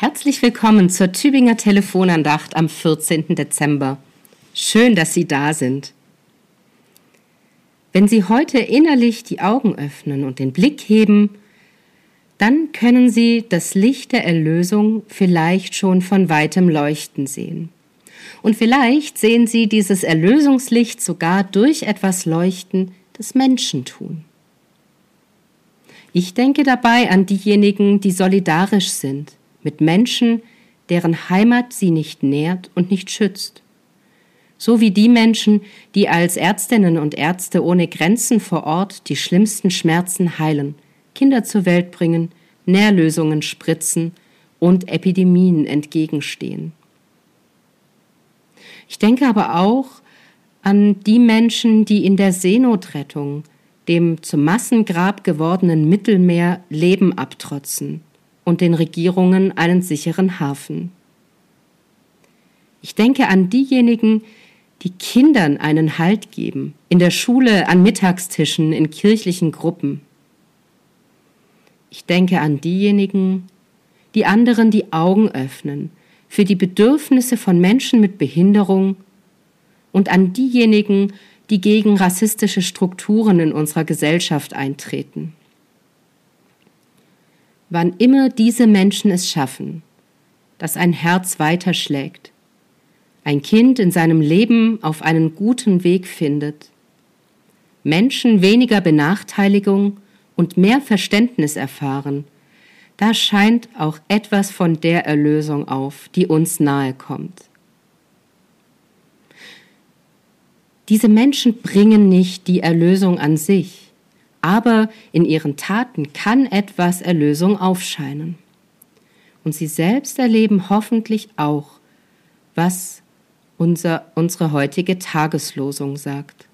Herzlich willkommen zur Tübinger Telefonandacht am 14. Dezember. Schön, dass Sie da sind. Wenn Sie heute innerlich die Augen öffnen und den Blick heben, dann können Sie das Licht der Erlösung vielleicht schon von weitem leuchten sehen. Und vielleicht sehen Sie dieses Erlösungslicht sogar durch etwas leuchten, das Menschen tun. Ich denke dabei an diejenigen, die solidarisch sind, mit Menschen, deren Heimat sie nicht nährt und nicht schützt. So wie die Menschen, die als Ärztinnen und Ärzte ohne Grenzen vor Ort die schlimmsten Schmerzen heilen, Kinder zur Welt bringen, Nährlösungen spritzen und Epidemien entgegenstehen. Ich denke aber auch an die Menschen, die in der Seenotrettung, dem zum Massengrab gewordenen Mittelmeer, Leben abtrotzen und den Regierungen einen sicheren Hafen. Ich denke an diejenigen, die Kindern einen Halt geben, in der Schule, an Mittagstischen, in kirchlichen Gruppen. Ich denke an diejenigen, die anderen die Augen öffnen für die Bedürfnisse von Menschen mit Behinderung und an diejenigen, die gegen rassistische Strukturen in unserer Gesellschaft eintreten wann immer diese Menschen es schaffen, dass ein Herz weiterschlägt, ein Kind in seinem Leben auf einen guten Weg findet, Menschen weniger Benachteiligung und mehr Verständnis erfahren, da scheint auch etwas von der Erlösung auf, die uns nahe kommt. Diese Menschen bringen nicht die Erlösung an sich, aber in ihren Taten kann etwas Erlösung aufscheinen. Und sie selbst erleben hoffentlich auch, was unser, unsere heutige Tageslosung sagt.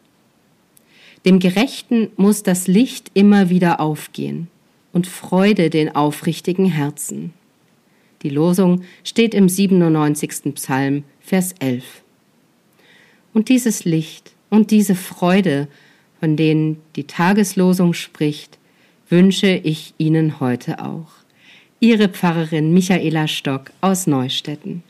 Dem Gerechten muss das Licht immer wieder aufgehen und Freude den aufrichtigen Herzen. Die Losung steht im 97. Psalm, Vers 11. Und dieses Licht und diese Freude von denen die Tageslosung spricht, wünsche ich Ihnen heute auch. Ihre Pfarrerin Michaela Stock aus Neustetten.